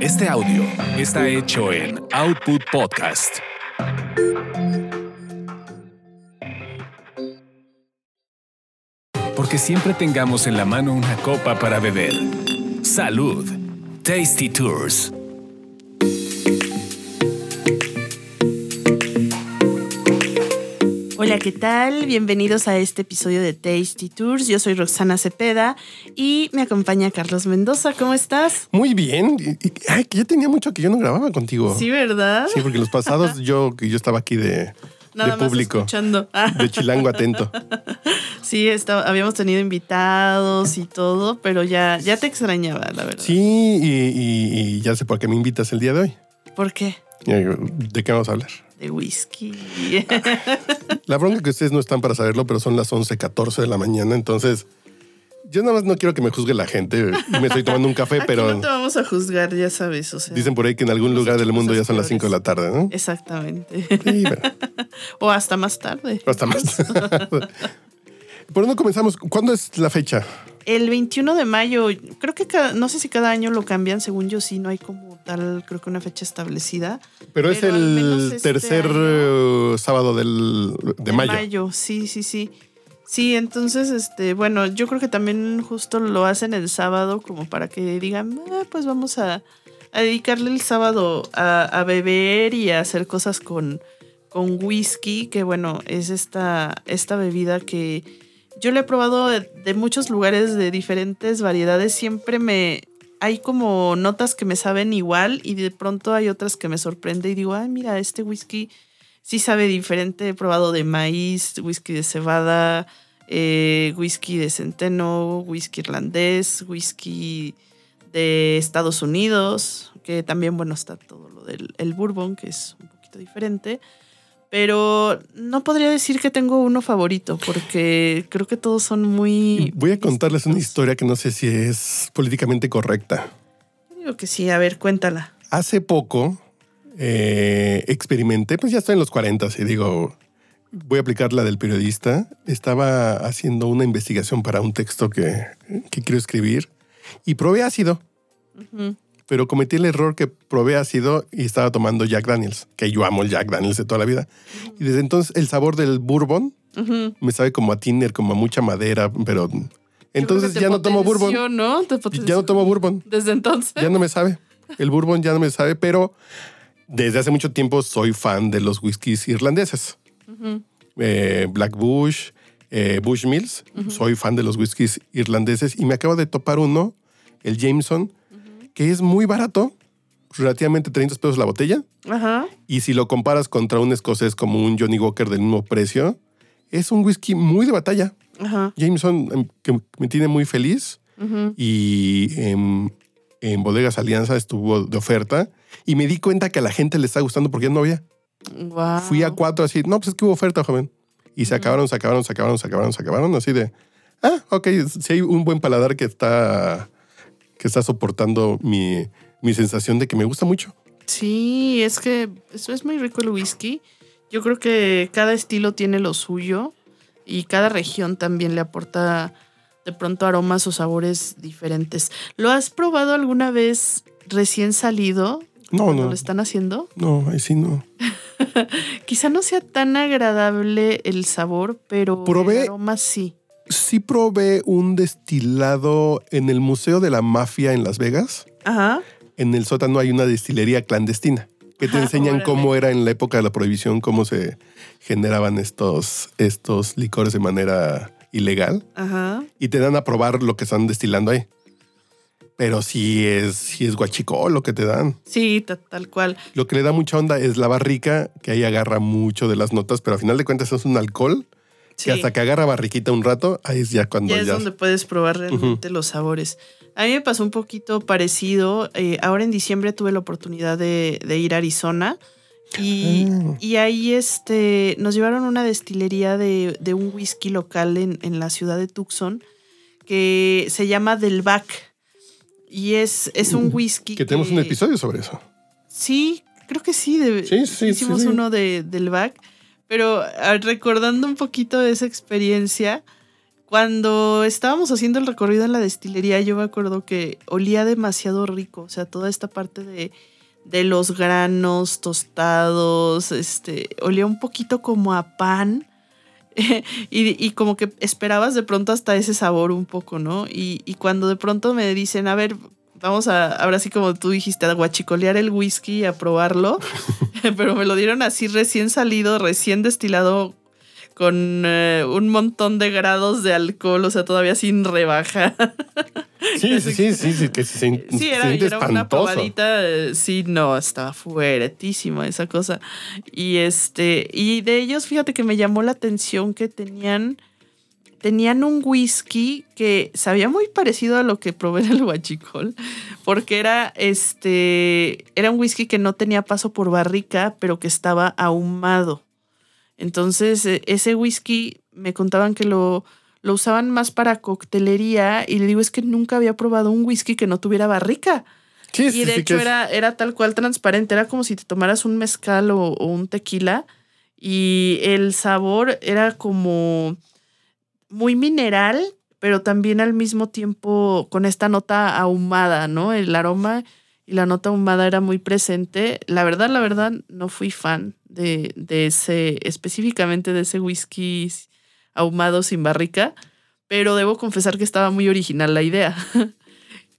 Este audio está hecho en Output Podcast. Porque siempre tengamos en la mano una copa para beber. Salud. Tasty Tours. Hola, ¿qué tal? Bienvenidos a este episodio de Tasty Tours. Yo soy Roxana Cepeda y me acompaña Carlos Mendoza. ¿Cómo estás? Muy bien. Ay, que ya tenía mucho que yo no grababa contigo. Sí, ¿verdad? Sí, porque los pasados yo, que yo estaba aquí de, Nada de más público, escuchando. Ah, de chilango atento. sí, estaba- habíamos tenido invitados y todo, pero ya, ya te extrañaba, la verdad. Sí, y, y- y ya sé por qué me invitas el día de hoy. ¿Por qué? ¿De qué vamos a hablar? De whisky. La bronca que ustedes no están para saberlo, pero son las 11:14 de la mañana, entonces yo nada más no quiero que me juzgue la gente. Me estoy tomando un café, Aquí pero no te vamos a juzgar, ya sabes. O sea, dicen por ahí que en algún lugar del mundo ya son las 5 de la tarde, ¿no? Exactamente. Sí, bueno, o hasta más tarde. hasta más. ¿Por dónde comenzamos? ¿Cuándo es la fecha? El 21 de mayo, creo que cada- no sé si cada año lo cambian, según yo sí, no hay como tal, creo que una fecha establecida. Pero, es Pero el este tercer año- eh, sábado del, de, mayo. sí, sí, sí. Sí, entonces, este, bueno, yo creo que también justo lo hacen el sábado como para que digan, "Ah, pues vamos a, a dedicarle el sábado a, a beber y a hacer cosas con, con whisky, que bueno, es esta, esta bebida que yo le he probado de, de muchos lugares de diferentes variedades, siempre me... Hay como notas que me saben igual y de pronto hay otras que me sorprende y digo, ay, mira, este whisky sí sabe diferente. He probado de maíz, whisky de cebada, eh, whisky de centeno, whisky irlandés, whisky de Estados Unidos, que también, bueno, está todo lo del el bourbon, que es un poquito diferente. Pero no podría decir que tengo uno favorito, porque creo que todos son muy... Voy a contarles una historia que no sé si es políticamente correcta. Digo que sí, a ver, cuéntala. Hace poco eh, experimenté, pues ya estoy en los 40 y digo, voy a aplicar la del periodista. Estaba haciendo una investigación para un texto que, que quiero escribir y probé ácido, Ujú. Pero cometí el error que probé ácido y estaba tomando Jack Daniels, que yo amo el Jack Daniels de toda la vida. Y desde entonces el sabor del bourbon me sabe como a tiner, como a mucha madera, pero entonces ya no tomo bourbon. Ya no tomo bourbon. Desde entonces. Ya no me sabe. El bourbon ya no me sabe, pero desde hace mucho tiempo soy fan de los whiskies irlandeses. Eh, Black Bush, eh, Bush Mills. Soy fan de los whiskies irlandeses y me acabo de topar uno, el Jameson, que es muy barato, relativamente 30 pesos la botella. Ajá. Y si lo comparas contra un escocés como un Johnny Walker del mismo precio, es un whisky muy de batalla. Ajá. Jameson, em, que me tiene muy feliz Ujú. y en, en Bodegas Alianza estuvo de oferta y me di cuenta que a la gente le está gustando porque ya no había. Guau. Fui a cuatro así, no, pues es que hubo oferta, joven. Y se acabaron, se acabaron, se acabaron, se acabaron, se acabaron, así de, ah, ok, si hay un buen paladar que está, que está soportando mi, mi sensación de que me gusta mucho. Sí, es que eso es muy rico el whisky. Yo creo que cada estilo tiene lo suyo y cada región también le aporta de pronto aromas o sabores diferentes. ¿Lo has probado alguna vez recién salido? No, no. lo están haciendo? No, ahí sí no. Quizá no sea tan agradable el sabor, pero Probé- el aroma sí. Sí probé un destilado en el Museo de la Mafia en Las Vegas. Ajá. en el sótano hay una destilería clandestina que te Ajá, enseñan cómo era en la época de la prohibición, cómo se generaban estos, estos licores de manera ilegal Ajá. y te dan a probar lo que están destilando ahí. Pero sí es, sí es guachicol lo que te dan. Sí, ta- tal cual. Lo que le da mucha onda es la barrica, que ahí agarra mucho de las notas, pero al final de cuentas es un alcohol Sí. que hasta que agarra barriquita un rato, ahí es ya cuando Ya ya... es donde puedes probar realmente los sabores. A mí me pasó un poquito parecido. eh, ahora en diciembre tuve la oportunidad de, de ir a Arizona y, Ah. y ahí este, nos llevaron a una destilería de, de un whisky local en, en la ciudad de Tucson que se llama Del Bac. Y es, es un whisky. Que tenemos un episodio sobre eso. Sí, creo que sí. de- Sí, sí, hicimos sí. uno de, del back. Pero recordando un poquito de esa experiencia, Cuando estábamos haciendo el recorrido en la destilería, yo me acuerdo que olía demasiado rico. O sea, toda esta parte de, de los granos tostados, este, olía un poquito como a pan. y, y, como que esperabas de pronto hasta ese sabor un poco, ¿no? Y, y, cuando de pronto me dicen, a ver, vamos a, ahora sí como tú dijiste, a guachicolear el whisky, a probarlo, pero me lo dieron así recién salido, recién destilado con eh, un montón de grados de alcohol, o sea, todavía sin rebaja. Sí, sí, sí, sí, sí, que se, sí, era, era una probadita, eh, sí, no, estaba fuertísima esa cosa. Y este, y de ellos, fíjate que me llamó la atención que tenían, tenían un whisky que sabía muy parecido a lo que probé en el Huachicol, porque era este, era un whisky que no tenía paso por barrica, pero que estaba ahumado. Entonces, e, ese whisky me contaban que lo, lo usaban más para coctelería y le digo, es que nunca había probado un whisky que no tuviera barrica. Sí, y de sí, hecho era, era tal cual transparente, era como si te tomaras un mezcal o, o, un tequila y el sabor era como muy mineral, pero también al mismo tiempo con esta nota ahumada, ¿no? El aroma y la nota ahumada era muy presente. La verdad, la verdad, no fui fan de, de ese, específicamente de ese whisky ahumado sin barrica, pero debo confesar que estaba muy original la idea.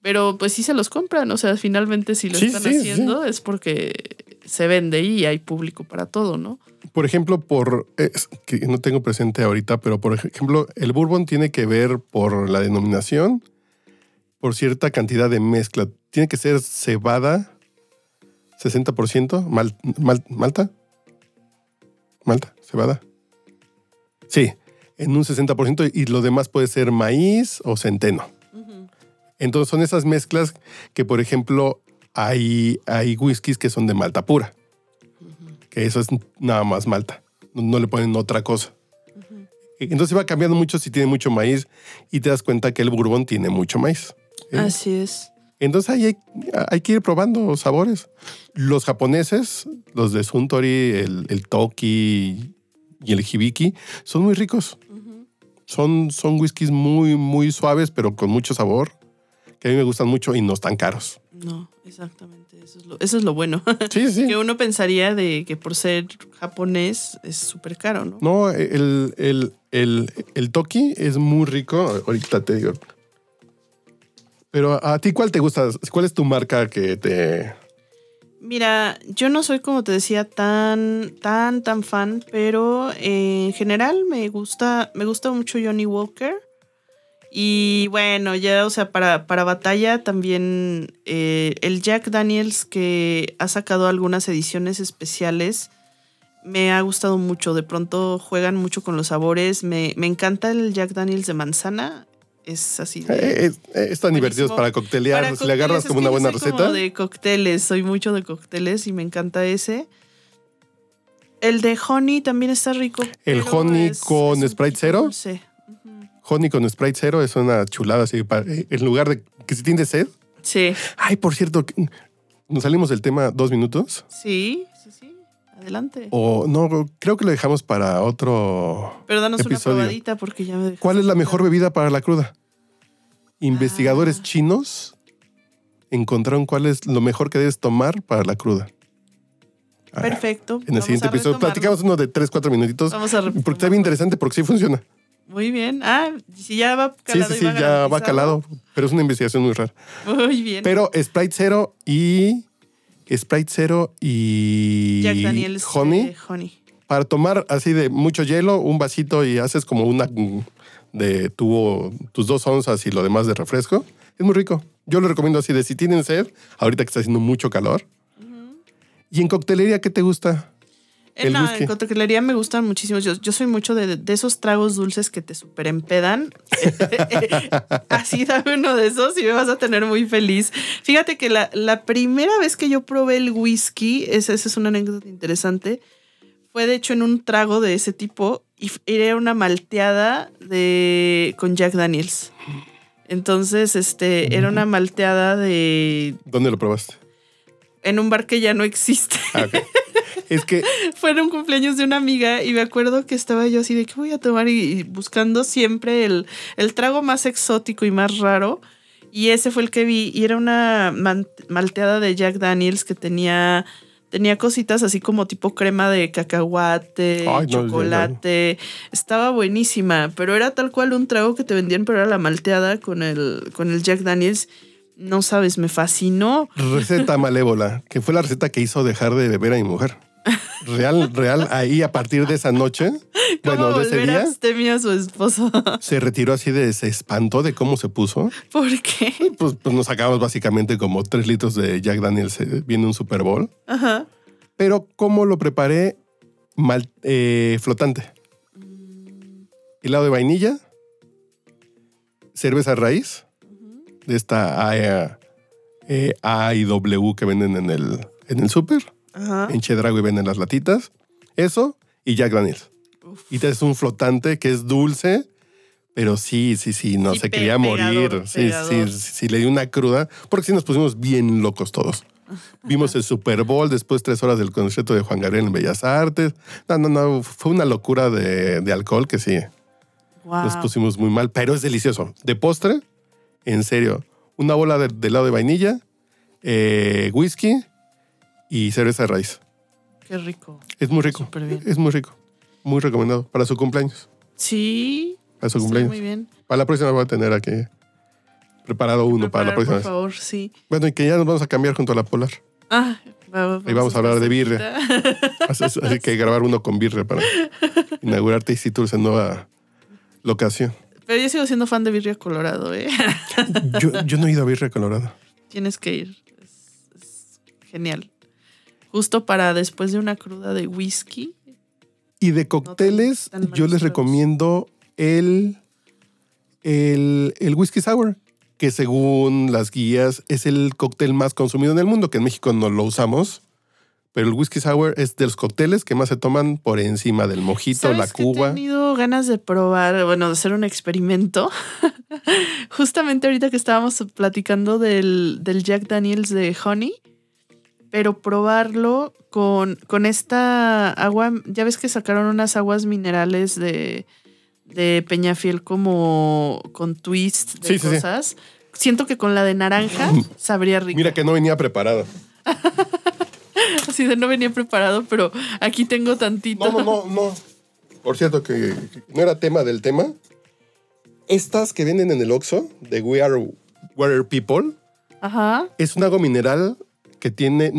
pero pues sí se los compran, o sea, finalmente si lo Sí, están sí, haciendo sí. es porque se vende y hay público para todo, ¿no? Por ejemplo, por es que no tengo presente ahorita, pero por ejemplo, el bourbon tiene que ver por la denominación, por cierta cantidad de mezcla. Tiene que ser cebada, 60%, mal, mal- malta. Malta, cebada. Sí, en un 60% y lo demás puede ser maíz o centeno. Entonces son esas mezclas que, por ejemplo, hay, hay whiskies que son de malta pura que eso es nada más malta. No, no le ponen otra cosa. Entonces va cambiando mucho si tiene mucho maíz y te das cuenta que el bourbon tiene mucho maíz. ¿eh? Así es. Entonces ahí hay, hay que ir probando sabores. Los japoneses, los de Suntory, el, el Toki y el Hibiki, son muy ricos. Son, son whiskies muy, muy suaves, pero con mucho sabor, que a mí me gustan mucho y no están caros. No, exactamente. Eso es lo, eso es lo bueno. Sí, sí. que uno pensaría de que por ser japonés es súper caro, ¿no? No, el, el, el, el Toki es muy rico. Ahorita te digo. Pero a ti, ¿cuál te gusta? ¿Cuál es tu marca que te. Mira, yo no soy como te decía tan tan tan fan, pero en general me gusta me gusta mucho Johnny Walker y bueno ya o sea para para batalla también eh, el Jack Daniels que ha sacado algunas ediciones especiales me ha gustado mucho. De pronto juegan mucho con los sabores. Me, me encanta el Jack Daniels de manzana. Es así. de- Eh, es- eh, están divertidos Buenísimo. para coctelear. Para si le agarras como una buena receta. Como de cócteles, soy mucho de cócteles y me encanta ese. El de honey también está rico. ¿El honey es- con es Sprite cero? Honey con Sprite cero es una chulada. Así, para- eh, en lugar de que si tienes sed. Sí, Ay, por cierto, que- nos salimos del tema dos minutos. sí, sí, sí. Adelante. O no, creo que lo dejamos para otro. Pero danos episodio. una probadita porque ya me ¿Cuál es la mejor bebida para la cruda? Investigadores Ah. chinos encontraron cuál es lo mejor que debes tomar para la cruda. Ah, Perfecto. En el Vamos siguiente episodio retomarlo. platicamos uno de 3, 4 minutitos. Vamos a Porque está bien interesante porque sí funciona. Muy bien. Ah, si ya va Sí, calado. sí, y sí, ya va calado. Pero es una investigación muy rara. Muy bien. Pero Sprite Zero y. Sprite Zero y. Jack Daniels. Honey. eh, honey. Para tomar así de mucho hielo, un vasito y haces como una de tuvo tus dos onzas y lo demás de refresco. Es muy rico. Yo lo recomiendo así de si tienen sed, ahorita que está haciendo mucho calor. Y en coctelería, ¿qué te gusta? El no, whisky. en me gustan muchísimo. Yo, yo soy mucho de, de esos tragos dulces que te super empedan. Así dame uno de esos y me vas a tener muy feliz. Fíjate que la, la primera vez que yo probé el whisky, esa, esa es una anécdota interesante, fue de hecho en un trago de ese tipo y era una malteada de, con Jack Daniels. Entonces, este, era una malteada de ¿Dónde lo probaste? En un bar que ya no existe. Ah, ok. Es que Fue en un cumpleaños de una amiga y me acuerdo que estaba yo así de qué voy a tomar y, y buscando siempre el, el trago más exótico y más raro. Y ese fue el que vi y era una malteada de Jack Daniels que tenía, tenía cositas así como tipo crema de cacahuate, Ay, no, chocolate. Estaba buenísima, pero era tal cual un trago que te vendían, pero era la malteada con el, con el Jack Daniels. No sabes, me fascinó. receta malévola, que fue la receta que hizo dejar de beber a mi mujer. Real, real, ahí a partir de esa noche, ¿Cómo bueno, de ese día, a su esposo? se retiró así de, se espantó de cómo se puso. ¿Por qué? Pues, pues nos sacamos básicamente como tres litros de Jack Daniels eh, viene un Super Bowl. Ajá. Pero ¿cómo lo preparé? Mal- eh, flotante. Helado de vainilla, cerveza raíz, esta A, eh, A y W que venden en el, en el súper. En Chedrago y venden las latitas. Eso y Jack Daniels. Uf. Y te haces un flotante que es dulce, pero sí, sí, sí, no Sí, se quería morir. pegador, Sí, sí, pegador. sí, sí, le di una cruda, porque sí nos pusimos bien locos todos. Vimos el Super Bowl, después tres horas del concierto de Juan Gabriel en Bellas Artes. No, no, no, fue una locura de, de alcohol que sí, Wow. nos pusimos muy mal, pero es delicioso. De postre, en serio, una bola de, de helado de vainilla, eh, whisky y cerveza de raíz. Qué rico. Es muy rico. Bien. Es muy rico. Muy recomendado para su cumpleaños. Sí. Para su cumpleaños. Muy bien. Para la próxima voy a tener aquí preparado uno para la próxima Por vez. favor, sí. Bueno, y que ya nos vamos a cambiar junto a la Polar. Ah, va- Ahí vamos a hablar de birria. Así, así que grabar uno con birria para inaugurar Tasty Tours en nueva locación. Pero yo sigo siendo fan de Birria Colorado, ¿eh? Yo, yo no he ido a Birria Colorado. Tienes que ir. Es, es genial. Justo para después de una cruda de whisky. Y de cócteles, yo les recomiendo el, el, el Whisky Sour, que según las guías es el cóctel más consumido en el mundo, que en México no lo usamos. Pero el Whisky Sour es de los cócteles que más se toman por encima del mojito, ¿Sabes la cuba. He tenido ganas de probar, bueno, de hacer un experimento. Justamente ahorita que estábamos platicando del, del Jack Daniels de Honey, pero probarlo con, con esta agua. Ya ves que sacaron unas aguas minerales de, de Peñafiel como con twist de Sí, sí, sí. cosas. Siento que con la de naranja sabría rico. Mira que no venía preparado. No venía preparado, pero aquí tengo tantito. No, no, no, no. Por cierto, que que no era tema del tema. Estas que venden en el Oxxo de We Are Water People Ajá. es un agua mineral que tiene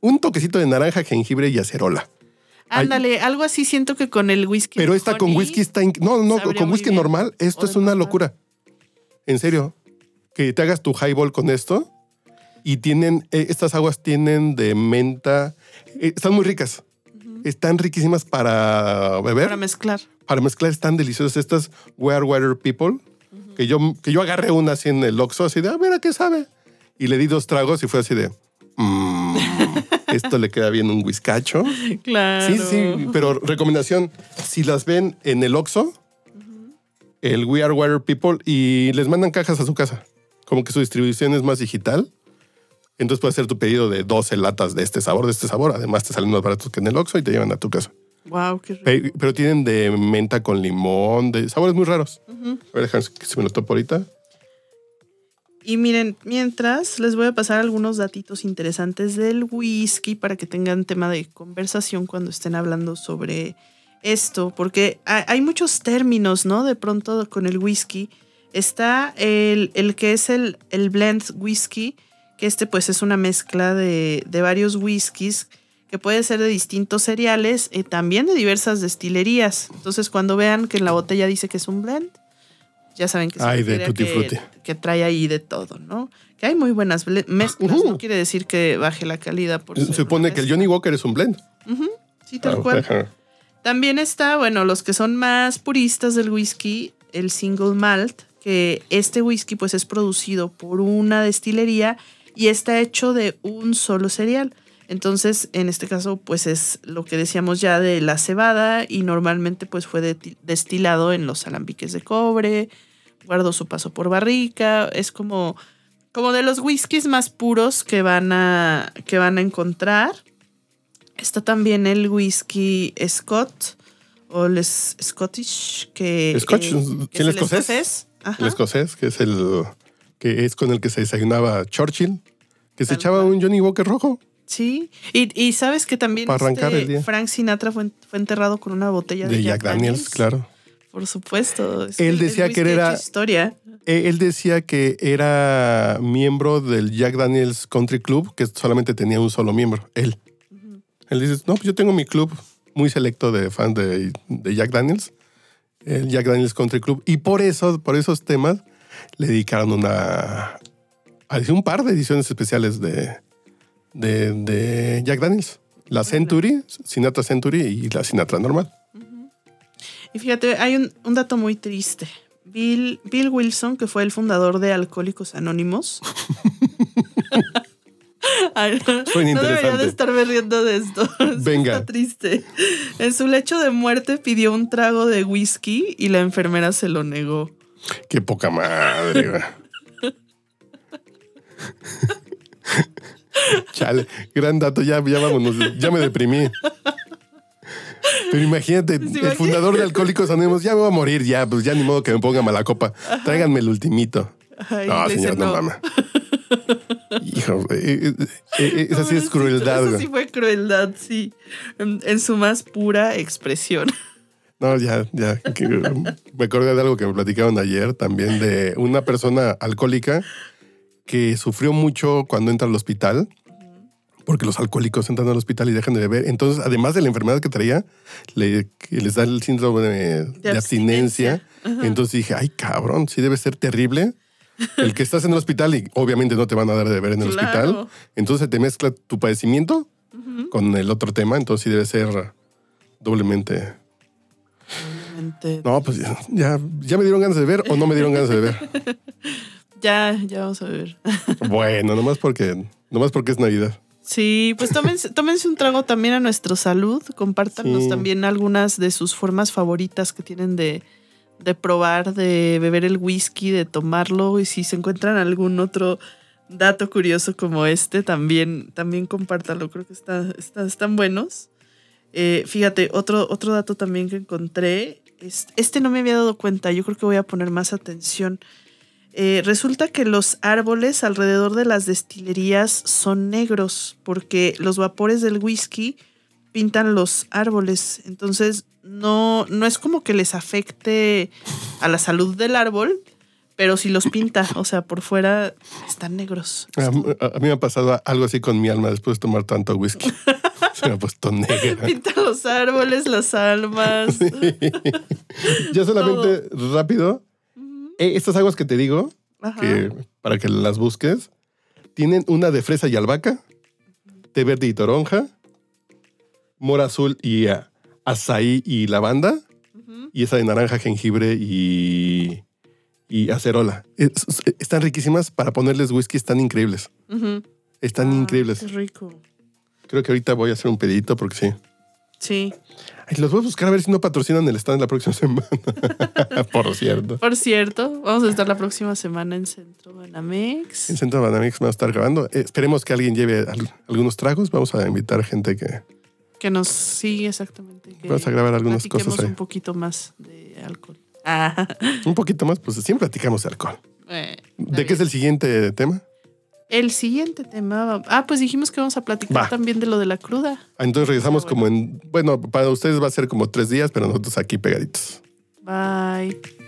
un toquecito de naranja, jengibre y acerola. Ay. Ándale, algo así siento que con el whisky. Pero esta con whisky está... No, no, con whisky normal. Esto es una locura. En serio. Que te hagas tu highball con esto. Y tienen... eh, estas aguas tienen de menta. eh, están muy ricas. Están riquísimas para beber. Para mezclar. para mezclar están deliciosas estas Where Water People. que, yo, que yo agarré una así en el Oxxo, así de, a ver a qué sabe. Y le di dos tragos y fue así de, "Mm, esto le queda bien un whiskacho. Claro. Sí, sí, pero recomendación, si las ven en el Oxxo, el We Are Water People, y les mandan cajas a su casa, como que su distribución es más digital. Entonces puedes hacer tu pedido de 12 latas de este sabor, de este sabor. Además te salen más baratos que en el Oxxo y te llevan a tu casa. Wow, qué rico. Pe- Pero tienen de menta con limón, de sabores muy raros. A ver, déjame que se me lo topo ahorita. Y miren, mientras les voy a pasar algunos datitos interesantes del whisky para que tengan tema de conversación cuando estén hablando sobre esto, porque ha- hay muchos términos, ¿no? De pronto con el whisky. Está el, el que es el, el blend whisky, que este pues es una mezcla de, de varios whiskies que puede ser de distintos cereales y también de diversas destilerías. Entonces cuando vean que en la botella dice que es un blend, ya saben que se Ay, de que- frutti. que trae ahí de todo, ¿no? Que hay muy buenas mezclas, no quiere decir que baje la calidad por Se supone que el. Johnny Walker es un blend. Sí, tal Ah, cual. También está, bueno, los que son más puristas del whisky, el single malt, que este whisky pues es producido por una destilería y está hecho de un solo cereal. Entonces, en este caso, pues es lo que decíamos ya de la cebada y normalmente pues fue de- destilado en los alambiques de cobre, guardó su paso por barrica, es como como de los whiskies más puros que van a, que van a encontrar. Está también el whisky Scott o el Scottish, que, Scotch, eh, ¿sí, que el es escocés? Ajá. El escocés, que es el que es con el que se desayunaba Churchill, que se echaba cual. un Johnny Walker rojo. Sí, y, y sabes que también Para arrancar este el día. Frank Sinatra fue, fue enterrado con una botella de, De Jack Daniels, claro. Por supuesto. es Él decía que era- historia. Eh, Él decía que era miembro del Jack Daniels Country Club, que solamente tenía un solo miembro, él. Él dice, no, pues yo tengo mi club muy selecto de fans de, de Jack Daniels, el Jack Daniels Country Club, y por eso, por esos temas, le dedicaron una, a- un par de ediciones especiales de, de, de Jack Daniels. La Century, Sinatra Century y la Sinatra normal. Y fíjate, hay un, un dato muy triste. Bill, Bill Wilson, que fue el fundador de Alcohólicos Anónimos. Ay, no, Suena no debería de estarme riendo de esto. Venga. Está triste. En su lecho de muerte pidió un trago de whisky y la enfermera se lo negó. Qué poca madre. Chale, gran dato, ya, ya vámonos, ya me deprimí. Pero imagínate, el imagina? fundador de Alcohólicos Anónimos, ya me voy a morir, ya, pues ya ni modo que me ponga mala copa. Tráiganme el ultimito. Ay, No, señor, dice, no mames. Hijo, eh, eh, eh, esa sí No, es crueldad, güey. sí fue crueldad, sí. En, en su más pura expresión. No, ya, ya. me acordé de algo que me platicaron ayer también de una persona alcohólica que sufrió mucho cuando entra al hospital, porque los alcohólicos entran al hospital y dejan de beber. Entonces, además de la enfermedad que traía, le, que les da el síndrome de, de abstinencia. abstinencia. Entonces dije, ay, cabrón, sí debe ser terrible. El que estás en el hospital y obviamente no te van a dar de beber en el Claro. hospital. Entonces te mezcla tu padecimiento con el otro tema. Entonces sí debe ser doblemente no, pues ya, ya, ya me dieron ganas de ver o no me dieron ganas de ver. Ya, ya vamos a ver. Bueno, nomás porque, nomás porque es Navidad. Sí, pues tómense, tómense un trago también a nuestra salud. Compártanos Sí. también algunas de sus formas favoritas que tienen de, de probar, de beber el whisky, de tomarlo. Y si se encuentran algún otro dato curioso como este, también, también compártalo. Creo que está, está- están buenos. Eh, fíjate, otro, otro dato también que encontré. es- este no me había dado cuenta. Yo creo que voy a poner más atención. Eh, resulta que los árboles alrededor de las destilerías son negros porque los vapores del whisky pintan los árboles. Entonces, no, no es como que les afecte a la salud del árbol, pero si los pinta, o sea, por fuera están negros. A, mí me ha pasado algo así con mi alma después de tomar tanto whisky. Se me ha puesto negra. Pinta los árboles, las almas. Ya solamente rápido, estas aguas que te digo, Ajá. que para que las busques, tienen una de fresa y albahaca, té verde y toronja, mora azul y azaí y lavanda, y esa de naranja, jengibre y, y acerola. Es- es- están riquísimas para ponerles whisky, están increíbles. Están Ah, increíbles. Qué rico. Creo que ahorita voy a hacer un pedito porque sí. Sí. Ay, los voy a buscar a ver si no patrocinan el stand la próxima semana. Por cierto. Por cierto, vamos a estar la próxima semana en Centro Banamex. En Centro Banamix va a estar grabando. Eh, esperemos que alguien lleve al- algunos tragos. Vamos a invitar gente que Que nos sigue exactamente. Que Vamos a grabar algunas platiquemos cosas ahí. un poquito más de alcohol. Ah, un poquito más, pues siempre platicamos de alcohol. eh, ¿De qué es el siguiente tema? El siguiente tema. Ah, pues dijimos que vamos a platicar Va. también de lo de la cruda. Entonces regresamos Ah, como en, bueno, para ustedes va a ser como tres días, pero nosotros aquí pegaditos. Bye.